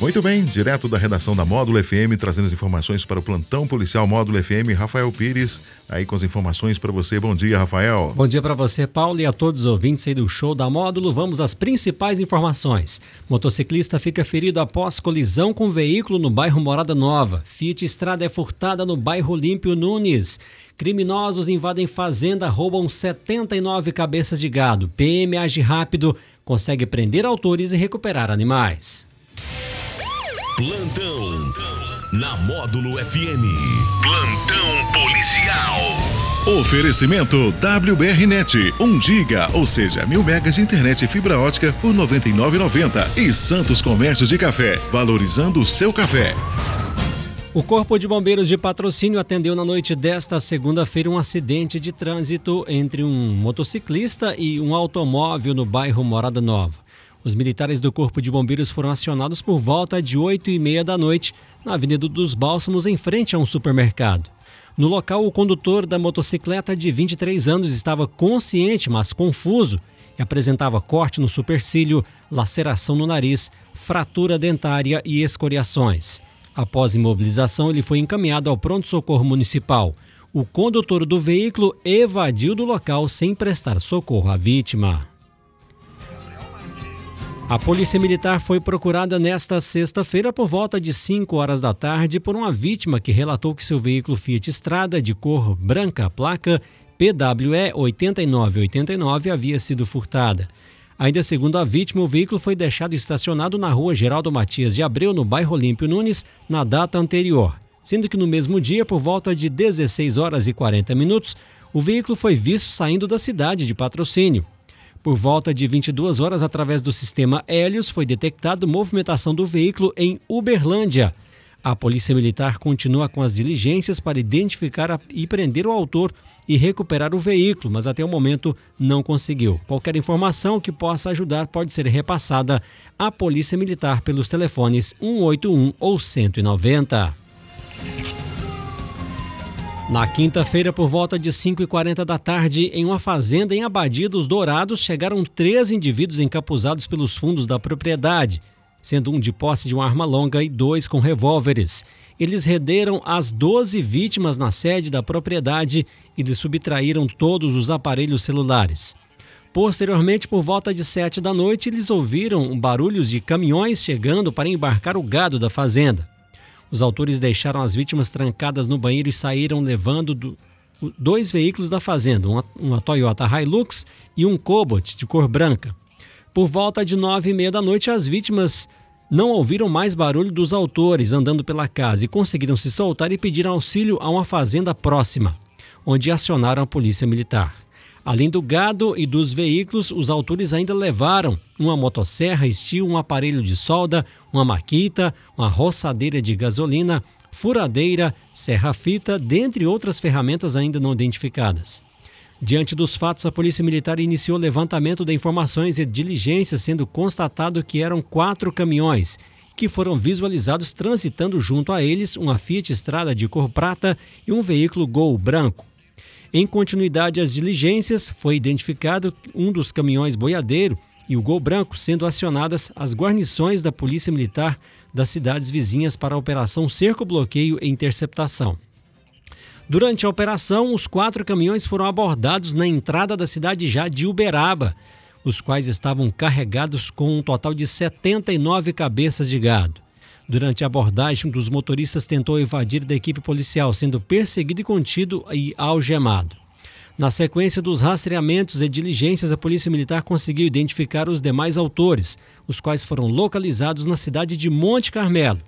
Muito bem, direto da redação da Módulo FM, trazendo as informações para o plantão policial Módulo FM, Rafael Pires, aí com as informações para você. Bom dia, Rafael. Bom dia para você, Paulo, e a todos os ouvintes aí do show da Módulo. Vamos às principais informações. Motociclista fica ferido após colisão com veículo no bairro Morada Nova. Fiat Estrada é furtada no bairro Olímpio Nunes. Criminosos invadem fazenda, roubam 79 cabeças de gado. PM age rápido, consegue prender autores e recuperar animais. Plantão na Módulo FM. Plantão policial. Oferecimento WBRnet, 1 giga, ou seja, mil megas de internet e fibra ótica por R$ 99,90. E Santos Comércio de Café, valorizando o seu café. O Corpo de Bombeiros de Patrocínio atendeu na noite desta segunda-feira um acidente de trânsito entre um motociclista e um automóvel no bairro Morada Nova. Os militares do Corpo de Bombeiros foram acionados por volta de 8 e meia da noite na Avenida dos Bálsamos, em frente a um supermercado. No local, o condutor da motocicleta de 23 anos estava consciente, mas confuso, e apresentava corte no supercílio, laceração no nariz, fratura dentária e escoriações. Após imobilização, ele foi encaminhado ao pronto-socorro municipal. O condutor do veículo evadiu do local sem prestar socorro à vítima. A Polícia Militar foi procurada nesta sexta-feira por volta de 5 horas da tarde por uma vítima que relatou que seu veículo Fiat Strada de cor branca, placa PWE 8989, havia sido furtada. Ainda segundo a vítima, o veículo foi deixado estacionado na rua Geraldo Matias de Abreu, no bairro Olímpio Nunes, na data anterior, sendo que no mesmo dia, por volta de 16 horas e 40 minutos, o veículo foi visto saindo da cidade de patrocínio. Por volta de 22 horas, através do sistema Helios, foi detectado movimentação do veículo em Uberlândia. A Polícia Militar continua com as diligências para identificar e prender o autor e recuperar o veículo, mas até o momento não conseguiu. Qualquer informação que possa ajudar pode ser repassada à Polícia Militar pelos telefones 181 ou 190. Na quinta-feira, por volta de 5h40 da tarde, em uma fazenda em Abadia dos Dourados, chegaram três indivíduos encapuzados pelos fundos da propriedade, sendo um de posse de uma arma longa e dois com revólveres. Eles renderam as 12 vítimas na sede da propriedade e lhes subtraíram todos os aparelhos celulares. Posteriormente, por volta de sete da noite, eles ouviram barulhos de caminhões chegando para embarcar o gado da fazenda. Os autores deixaram as vítimas trancadas no banheiro e saíram levando do, dois veículos da fazenda, uma, uma, Toyota Hilux e um Cobalt de cor branca. Por volta de nove e meia da noite, as vítimas não ouviram mais barulho dos autores andando pela casa e conseguiram se soltar e pediram auxílio a uma fazenda próxima, onde acionaram a polícia militar. Além do gado e dos veículos, os autores ainda levaram uma motosserra, estilo um aparelho de solda, uma maquita, uma roçadeira de gasolina, furadeira, serra-fita, dentre outras ferramentas ainda não identificadas. Diante dos fatos, a Polícia Militar iniciou levantamento de informações e diligências, sendo constatado que eram quatro caminhões que foram visualizados transitando junto a eles uma Fiat Estrada de cor prata e um veículo Gol branco. Em continuidade às diligências, foi identificado um dos caminhões boiadeiro e o Gol Branco, sendo acionadas as guarnições da Polícia Militar das cidades vizinhas para a Operação Cerco Bloqueio e Interceptação. Durante a operação, os quatro caminhões foram abordados na entrada da cidade já de Uberaba, os quais estavam carregados com um total de 79 cabeças de gado. Durante a abordagem, um dos motoristas tentou evadir da equipe policial, sendo perseguido e contido e algemado. Na sequência dos rastreamentos e diligências, a Polícia Militar conseguiu identificar os demais autores, os quais foram localizados na cidade de Monte Carmelo.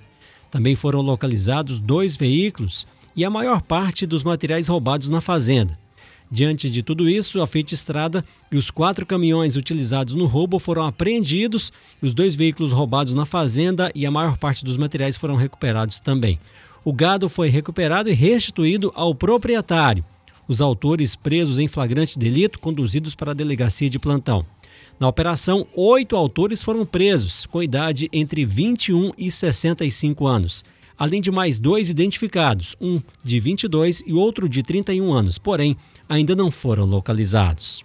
Também foram localizados dois veículos e a maior parte dos materiais roubados na fazenda. Diante de tudo isso, a Fiat Estrada e os quatro caminhões utilizados no roubo foram apreendidos, os dois veículos roubados na fazenda e a maior parte dos materiais foram recuperados também. O gado foi recuperado e restituído ao proprietário. Os autores presos em flagrante delito conduzidos para a delegacia de plantão. Na operação, oito autores foram presos, com idade entre 21 e 65 anos além de mais dois identificados, um de 22 e outro de 31 anos, porém ainda não foram localizados.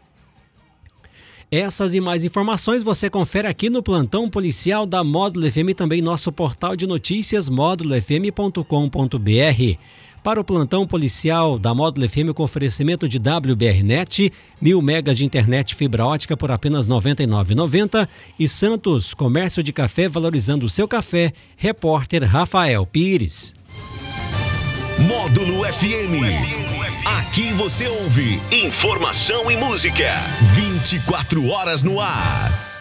Essas e mais informações você confere aqui no plantão policial da Módulo FM e também nosso portal de notícias módulofm.com.br. Para o plantão policial da Módulo FM com oferecimento de WBRnet, mil megas de internet fibra ótica por apenas R$ 99,90 e Santos, comércio de café valorizando o seu café, repórter Rafael Pires. Módulo FM. Aqui você ouve informação e música. 24 horas no ar.